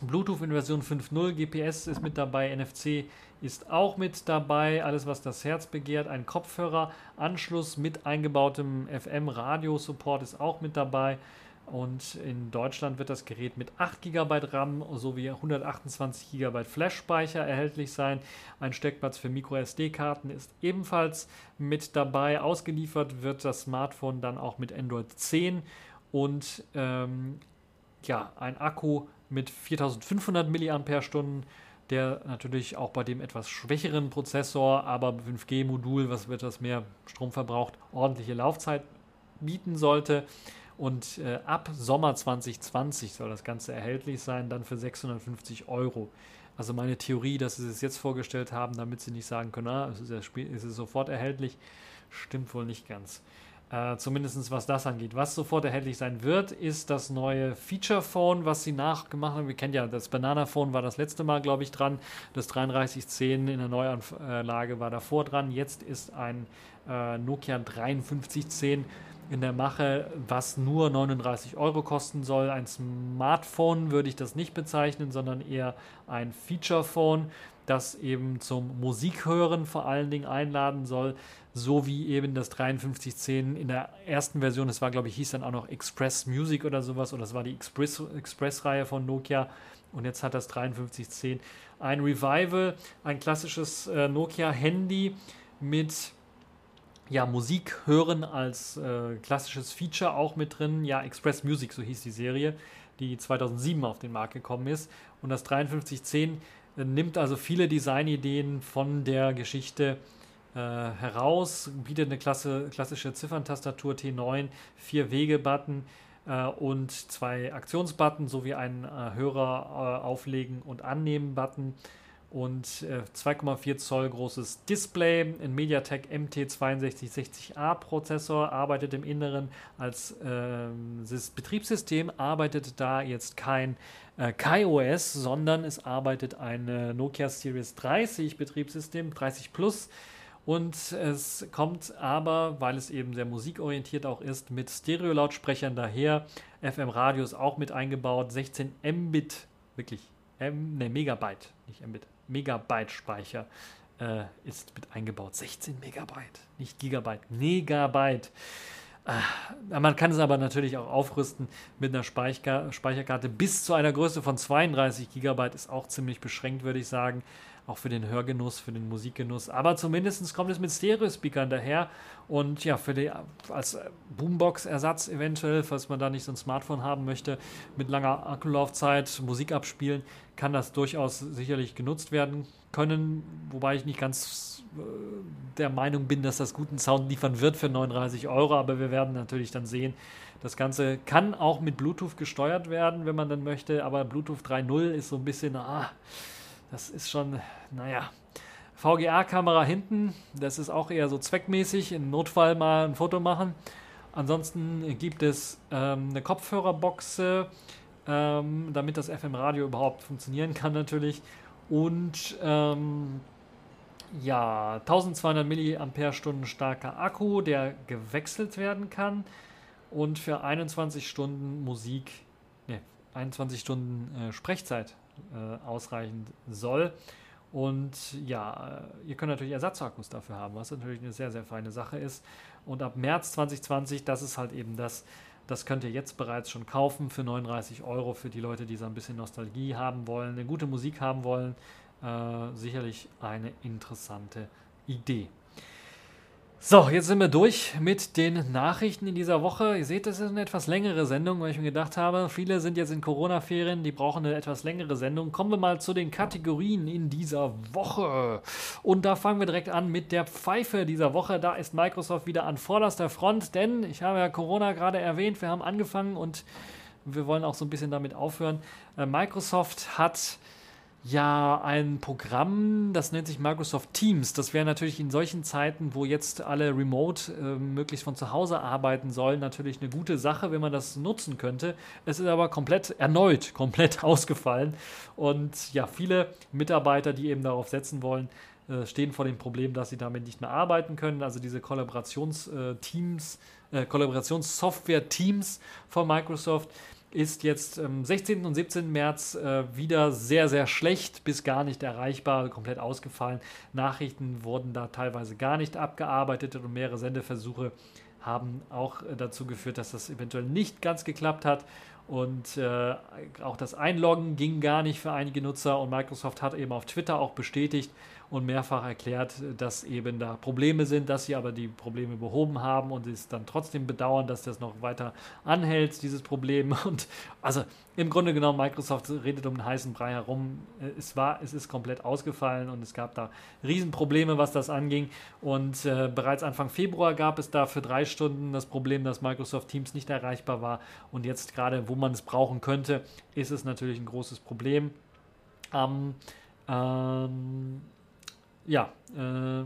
Bluetooth in Version 5.0, GPS ist mit dabei, NFC ist auch mit dabei, alles was das Herz begehrt, ein Kopfhörer, Anschluss mit eingebautem FM-Radio-Support ist auch mit dabei. Und in Deutschland wird das Gerät mit 8 GB RAM sowie 128 GB Flash-Speicher erhältlich sein. Ein Steckplatz für MicroSD-Karten ist ebenfalls mit dabei. Ausgeliefert wird das Smartphone dann auch mit Android 10 und ähm, ja, ein Akku mit 4500 mAh, der natürlich auch bei dem etwas schwächeren Prozessor, aber 5G-Modul, was wird das mehr Strom verbraucht, ordentliche Laufzeit bieten sollte. Und äh, ab Sommer 2020 soll das Ganze erhältlich sein, dann für 650 Euro. Also meine Theorie, dass sie es jetzt vorgestellt haben, damit sie nicht sagen können, ah, es ist, ja, es ist sofort erhältlich, stimmt wohl nicht ganz. Äh, Zumindest was das angeht. Was sofort erhältlich sein wird, ist das neue Feature Phone, was sie nachgemacht haben. Wir kennen ja, das Banana Phone war das letzte Mal, glaube ich, dran. Das 3310 in der Neuanlage war davor dran. Jetzt ist ein äh, Nokia 5310 in der Mache, was nur 39 Euro kosten soll. Ein Smartphone würde ich das nicht bezeichnen, sondern eher ein Feature-Phone, das eben zum Musikhören vor allen Dingen einladen soll, so wie eben das 5310 in der ersten Version, das war glaube ich, hieß dann auch noch Express Music oder sowas, oder das war die Express-Reihe Express von Nokia. Und jetzt hat das 5310 ein Revival, ein klassisches äh, Nokia-Handy mit ja, Musik hören als äh, klassisches Feature auch mit drin. Ja, Express Music, so hieß die Serie, die 2007 auf den Markt gekommen ist. Und das 5310 äh, nimmt also viele Designideen von der Geschichte äh, heraus, bietet eine Klasse, klassische Zifferntastatur T9, vier Wege-Button äh, und zwei Aktionsbutton sowie einen äh, Hörer äh, auflegen und annehmen Button und 2,4 äh, Zoll großes Display. Ein MediaTek MT6260A Prozessor arbeitet im Inneren als äh, Betriebssystem, arbeitet da jetzt kein äh, KaiOS, sondern es arbeitet ein Nokia Series 30 Betriebssystem, 30 Plus. Und es kommt aber, weil es eben sehr musikorientiert auch ist, mit Stereo-Lautsprechern daher. FM-Radio ist auch mit eingebaut, 16 Mbit, wirklich, M, ne, Megabyte, nicht Mbit, Megabyte Speicher äh, ist mit eingebaut. 16 Megabyte, nicht Gigabyte, Megabyte. Äh, man kann es aber natürlich auch aufrüsten mit einer Speicher Speicherkarte bis zu einer Größe von 32 Gigabyte, ist auch ziemlich beschränkt, würde ich sagen. Auch für den Hörgenuss, für den Musikgenuss. Aber zumindest kommt es mit Stereo-Speakern daher. Und ja, für die, als Boombox-Ersatz eventuell, falls man da nicht so ein Smartphone haben möchte, mit langer Akkulaufzeit Musik abspielen, kann das durchaus sicherlich genutzt werden können, wobei ich nicht ganz äh, der Meinung bin, dass das guten Sound liefern wird für 39 Euro, aber wir werden natürlich dann sehen, das Ganze kann auch mit Bluetooth gesteuert werden, wenn man dann möchte, aber Bluetooth 3.0 ist so ein bisschen, ah, das ist schon, naja. VGA-Kamera hinten, das ist auch eher so zweckmäßig, im Notfall mal ein Foto machen. Ansonsten gibt es ähm, eine Kopfhörerbox, ähm, damit das FM-Radio überhaupt funktionieren kann natürlich. Und ähm, ja, 1200 mAh starker Akku, der gewechselt werden kann und für 21 Stunden Musik, ne, 21 Stunden äh, Sprechzeit äh, ausreichen soll. Und ja, äh, ihr könnt natürlich Ersatzakkus dafür haben, was natürlich eine sehr, sehr feine Sache ist. Und ab März 2020, das ist halt eben das, das könnt ihr jetzt bereits schon kaufen für 39 Euro für die Leute, die so ein bisschen Nostalgie haben wollen, eine gute Musik haben wollen. Äh, sicherlich eine interessante Idee. So, jetzt sind wir durch mit den Nachrichten in dieser Woche. Ihr seht, das ist eine etwas längere Sendung, weil ich mir gedacht habe, viele sind jetzt in Corona-Ferien, die brauchen eine etwas längere Sendung. Kommen wir mal zu den Kategorien in dieser Woche. Und da fangen wir direkt an mit der Pfeife dieser Woche. Da ist Microsoft wieder an vorderster Front, denn ich habe ja Corona gerade erwähnt, wir haben angefangen und wir wollen auch so ein bisschen damit aufhören. Äh, Microsoft hat ja ein Programm, das nennt sich Microsoft Teams. Das wäre natürlich in solchen Zeiten, wo jetzt alle remote äh, möglichst von zu Hause arbeiten sollen, natürlich eine gute Sache, wenn man das nutzen könnte. Es ist aber komplett erneut, komplett ausgefallen. Und ja, viele Mitarbeiter, die eben darauf setzen wollen, äh, stehen vor dem Problem, dass sie damit nicht mehr arbeiten können. Also diese Kollaborationsteams, äh, Kollaborationssoftware-Teams von Microsoft ist jetzt am 16. und 17. März äh, wieder sehr, sehr schlecht bis gar nicht erreichbar, komplett ausgefallen. Nachrichten wurden da teilweise gar nicht abgearbeitet und mehrere Sendeversuche haben auch äh, dazu geführt, dass das eventuell nicht ganz geklappt hat. Und äh, auch das Einloggen ging gar nicht für einige Nutzer und Microsoft hat eben auf Twitter auch bestätigt, und mehrfach erklärt, dass eben da Probleme sind, dass sie aber die Probleme behoben haben und es dann trotzdem bedauern, dass das noch weiter anhält, dieses Problem. Und also im Grunde genommen, Microsoft redet um den heißen Brei herum. Es war, es ist komplett ausgefallen und es gab da Riesenprobleme, was das anging. Und äh, bereits Anfang Februar gab es da für drei Stunden das Problem, dass Microsoft Teams nicht erreichbar war. Und jetzt gerade, wo man es brauchen könnte, ist es natürlich ein großes Problem. Am ähm, ja, äh,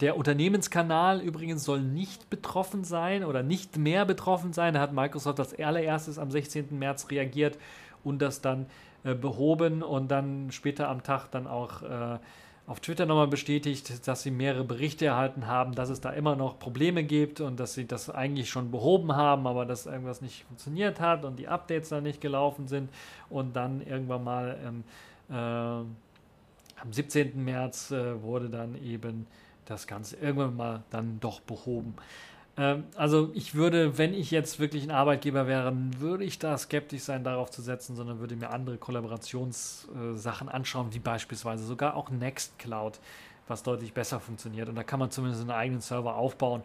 der Unternehmenskanal übrigens soll nicht betroffen sein oder nicht mehr betroffen sein. Da hat Microsoft als allererstes am 16. März reagiert und das dann äh, behoben und dann später am Tag dann auch äh, auf Twitter nochmal bestätigt, dass sie mehrere Berichte erhalten haben, dass es da immer noch Probleme gibt und dass sie das eigentlich schon behoben haben, aber dass irgendwas nicht funktioniert hat und die Updates dann nicht gelaufen sind und dann irgendwann mal ähm, äh, am 17. März äh, wurde dann eben das Ganze irgendwann mal dann doch behoben. Ähm, also ich würde, wenn ich jetzt wirklich ein Arbeitgeber wäre, würde ich da skeptisch sein, darauf zu setzen, sondern würde mir andere Kollaborationssachen äh, anschauen, wie beispielsweise sogar auch Nextcloud, was deutlich besser funktioniert. Und da kann man zumindest einen eigenen Server aufbauen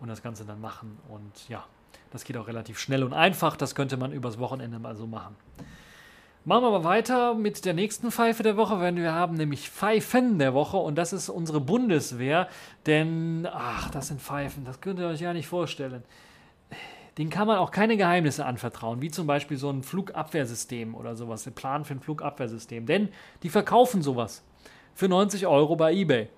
und das Ganze dann machen. Und ja, das geht auch relativ schnell und einfach. Das könnte man übers Wochenende mal so machen. Machen wir mal weiter mit der nächsten Pfeife der Woche, wenn wir haben nämlich Pfeifen der Woche und das ist unsere Bundeswehr. Denn, ach, das sind Pfeifen, das könnt ihr euch ja nicht vorstellen. Den kann man auch keine Geheimnisse anvertrauen, wie zum Beispiel so ein Flugabwehrsystem oder sowas, ein Plan für ein Flugabwehrsystem. Denn die verkaufen sowas für 90 Euro bei eBay.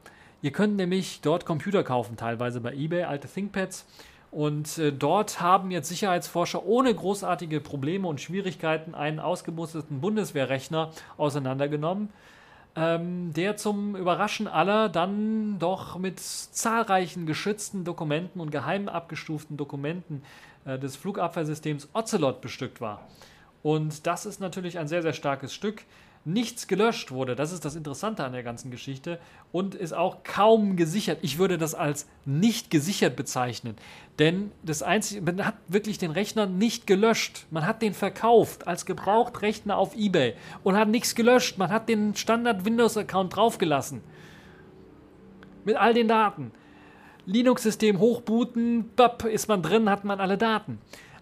Ihr könnt nämlich dort Computer kaufen, teilweise bei eBay, alte ThinkPads und äh, dort haben jetzt Sicherheitsforscher ohne großartige Probleme und Schwierigkeiten einen ausgemusterten Bundeswehrrechner auseinandergenommen, ähm, der zum Überraschen aller dann doch mit zahlreichen geschützten Dokumenten und geheim abgestuften Dokumenten äh, des Flugabwehrsystems Ocelot bestückt war. Und das ist natürlich ein sehr, sehr starkes Stück. Nichts gelöscht wurde. Das ist das Interessante an der ganzen Geschichte und ist auch kaum gesichert. Ich würde das als nicht gesichert bezeichnen, denn das einzige, man hat wirklich den Rechner nicht gelöscht. Man hat den verkauft als Gebrauchtrechner auf eBay und hat nichts gelöscht. Man hat den Standard Windows Account draufgelassen mit all den Daten. Linux-System hochbooten, bap, ist man drin, hat man alle Daten.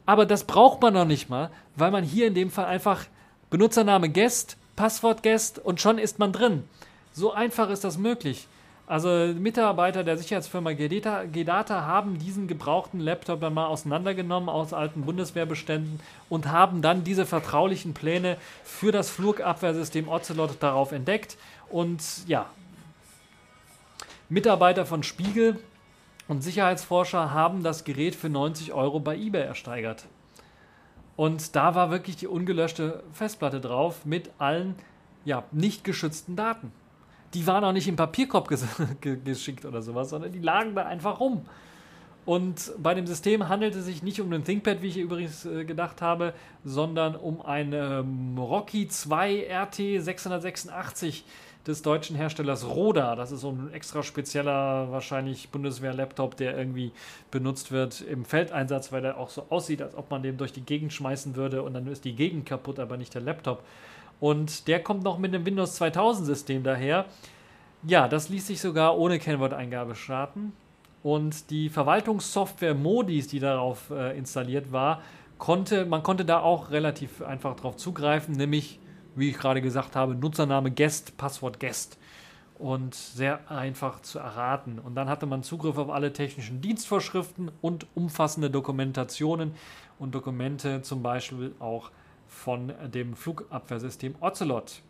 Aber das braucht man noch nicht mal, weil man hier in dem Fall einfach Benutzername Guest, Passwort Guest und schon ist man drin. So einfach ist das möglich. Also Mitarbeiter der Sicherheitsfirma Gedata, Gedata haben diesen gebrauchten Laptop dann mal auseinandergenommen aus alten Bundeswehrbeständen und haben dann diese vertraulichen Pläne für das Flugabwehrsystem Ocelot darauf entdeckt. Und ja, Mitarbeiter von Spiegel und Sicherheitsforscher haben das Gerät für 90 Euro bei eBay ersteigert. Und da war wirklich die ungelöschte Festplatte drauf mit allen ja, nicht geschützten Daten. Die waren auch nicht im Papierkorb ges geschickt oder sowas, sondern die lagen da einfach rum. Und bei dem System handelt es sich nicht um den ThinkPad, wie ich übrigens äh, gedacht habe, sondern um ein ähm, Rocky 2 RT 686 des deutschen Herstellers Roda. Das ist so ein extra spezieller, wahrscheinlich Bundeswehr-Laptop, der irgendwie benutzt wird im Feldeinsatz, weil der auch so aussieht, als ob man den durch die Gegend schmeißen würde und dann ist die Gegend kaputt, aber nicht der Laptop. Und der kommt noch mit dem Windows 2000 System daher. Ja, das ließ sich sogar ohne Kennworteingabe starten. Und die Verwaltungssoftware Modis, die darauf äh, installiert war, konnte, man konnte da auch relativ einfach drauf zugreifen, nämlich wie ich gerade gesagt habe, Nutzername Guest, Passwort Guest. Und sehr einfach zu erraten. Und dann hatte man Zugriff auf alle technischen Dienstvorschriften und umfassende Dokumentationen und Dokumente zum Beispiel auch von dem Flugabwehrsystem Ocelot.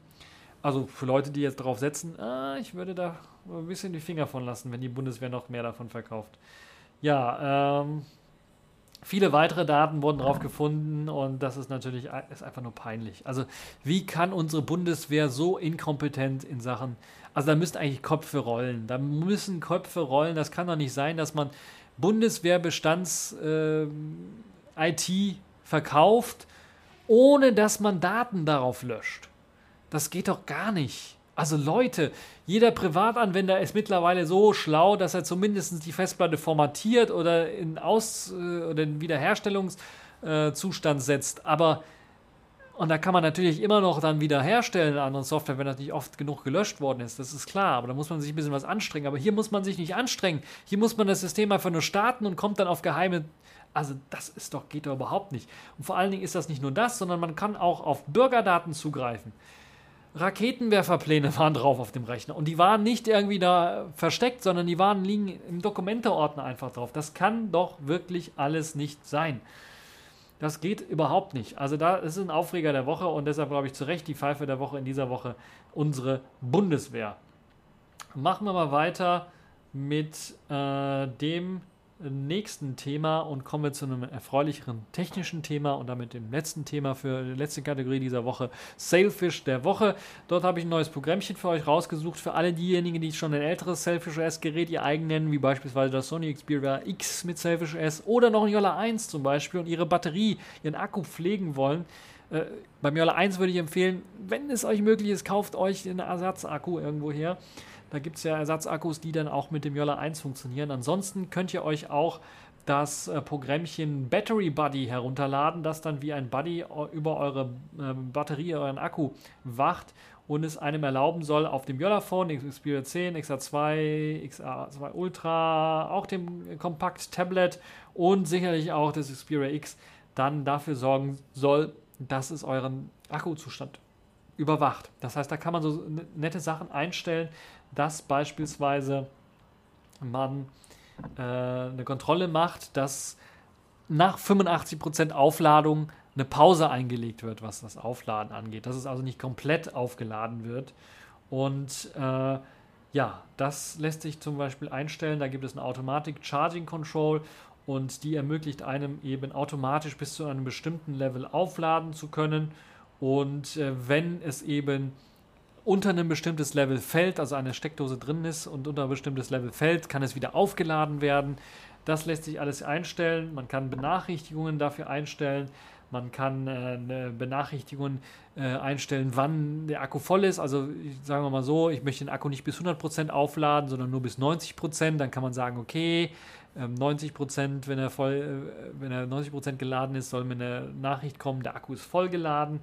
Also für Leute, die jetzt darauf setzen, ah, ich würde da ein bisschen die Finger von lassen, wenn die Bundeswehr noch mehr davon verkauft. Ja, ähm, Viele weitere Daten wurden drauf gefunden und das ist natürlich ist einfach nur peinlich. Also wie kann unsere Bundeswehr so inkompetent in Sachen, also da müssten eigentlich Köpfe rollen, da müssen Köpfe rollen, das kann doch nicht sein, dass man Bundeswehrbestands-IT äh, verkauft, ohne dass man Daten darauf löscht. Das geht doch gar nicht. Also Leute, jeder Privatanwender ist mittlerweile so schlau, dass er zumindest die Festplatte formatiert oder in Aus- äh, oder in Wiederherstellungszustand setzt. Aber und da kann man natürlich immer noch dann wieder herstellen in anderen Software, wenn das nicht oft genug gelöscht worden ist. Das ist klar. Aber da muss man sich ein bisschen was anstrengen. Aber hier muss man sich nicht anstrengen. Hier muss man das System einfach nur starten und kommt dann auf geheime. Also das ist doch, geht doch überhaupt nicht. Und vor allen Dingen ist das nicht nur das, sondern man kann auch auf Bürgerdaten zugreifen. Raketenwerferpläne waren drauf auf dem Rechner. Und die waren nicht irgendwie da versteckt, sondern die waren liegen im Dokumenteordner einfach drauf. Das kann doch wirklich alles nicht sein. Das geht überhaupt nicht. Also da ist ein Aufreger der Woche und deshalb glaube ich zu Recht die Pfeife der Woche in dieser Woche unsere Bundeswehr. Machen wir mal weiter mit äh, dem nächsten Thema und kommen wir zu einem erfreulicheren technischen Thema und damit dem letzten Thema für die letzte Kategorie dieser Woche, Sailfish der Woche. Dort habe ich ein neues Programmchen für euch rausgesucht, für alle diejenigen, die schon ein älteres Sailfish OS Gerät ihr eigen nennen, wie beispielsweise das Sony Xperia X mit Sailfish OS oder noch ein Yola 1 zum Beispiel und ihre Batterie, ihren Akku pflegen wollen. Äh, beim Yola 1 würde ich empfehlen, wenn es euch möglich ist, kauft euch einen Ersatzakku irgendwo her. Da gibt es ja Ersatzakkus, die dann auch mit dem Yola 1 funktionieren. Ansonsten könnt ihr euch auch das äh, Programmchen Battery Buddy herunterladen, das dann wie ein Buddy über eure äh, Batterie, euren Akku wacht und es einem erlauben soll, auf dem Yola-Phone, Xperia 10, XA2, XA2 Ultra, auch dem Kompakt-Tablet und sicherlich auch das Xperia X dann dafür sorgen soll, dass es euren Akkuzustand überwacht. Das heißt, da kann man so nette Sachen einstellen, dass beispielsweise man äh, eine Kontrolle macht, dass nach 85% Aufladung eine Pause eingelegt wird, was das Aufladen angeht. Dass es also nicht komplett aufgeladen wird. Und äh, ja, das lässt sich zum Beispiel einstellen. Da gibt es eine Automatic Charging Control und die ermöglicht einem eben automatisch bis zu einem bestimmten Level aufladen zu können. Und äh, wenn es eben unter ein bestimmtes Level fällt, also eine Steckdose drin ist und unter ein bestimmtes Level fällt, kann es wieder aufgeladen werden. Das lässt sich alles einstellen. Man kann Benachrichtigungen dafür einstellen. Man kann äh, eine Benachrichtigung äh, einstellen, wann der Akku voll ist. Also sagen wir mal so, ich möchte den Akku nicht bis 100% aufladen, sondern nur bis 90%. Dann kann man sagen, okay, 90 ähm, Prozent, wenn er voll, äh, wenn er 90 Prozent geladen ist, soll mir eine Nachricht kommen, der Akku ist voll geladen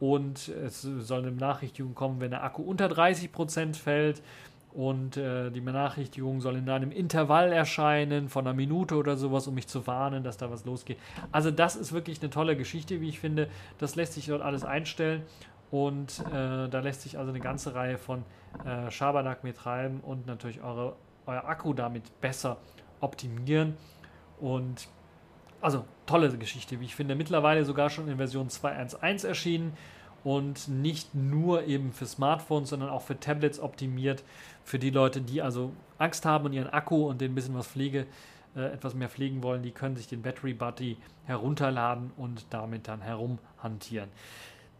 und es soll eine Benachrichtigung kommen, wenn der Akku unter 30 Prozent fällt und äh, die Benachrichtigung soll in einem Intervall erscheinen von einer Minute oder sowas, um mich zu warnen, dass da was losgeht. Also das ist wirklich eine tolle Geschichte, wie ich finde. Das lässt sich dort alles einstellen und äh, da lässt sich also eine ganze Reihe von äh, Schabernack mit treiben und natürlich eure, euer Akku damit besser optimieren. Und also tolle Geschichte, wie ich finde. Mittlerweile sogar schon in Version 2.1.1 erschienen und nicht nur eben für Smartphones, sondern auch für Tablets optimiert. Für die Leute, die also Angst haben und ihren Akku und den bisschen was Pflege, äh, etwas mehr pflegen wollen, die können sich den Battery Buddy herunterladen und damit dann herumhantieren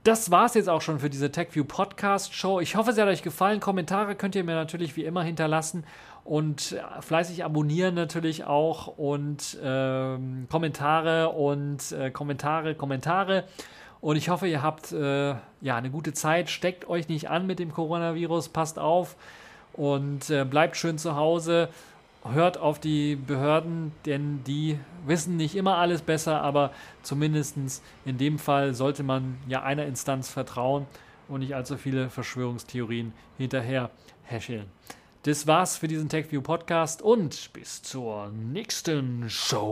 das war es jetzt auch schon für diese TechView Podcast Show. Ich hoffe, es hat euch gefallen. Kommentare könnt ihr mir natürlich wie immer hinterlassen und fleißig abonnieren natürlich auch und ähm, Kommentare und äh, Kommentare, Kommentare. Und ich hoffe, ihr habt äh, ja eine gute Zeit. Steckt euch nicht an mit dem Coronavirus, passt auf und äh, bleibt schön zu Hause hört auf die Behörden, denn die wissen nicht immer alles besser, aber zumindest in dem Fall sollte man ja einer Instanz vertrauen und nicht allzu viele Verschwörungstheorien hinterher häscheln. Das war's für diesen TechView Podcast und bis zur nächsten Show.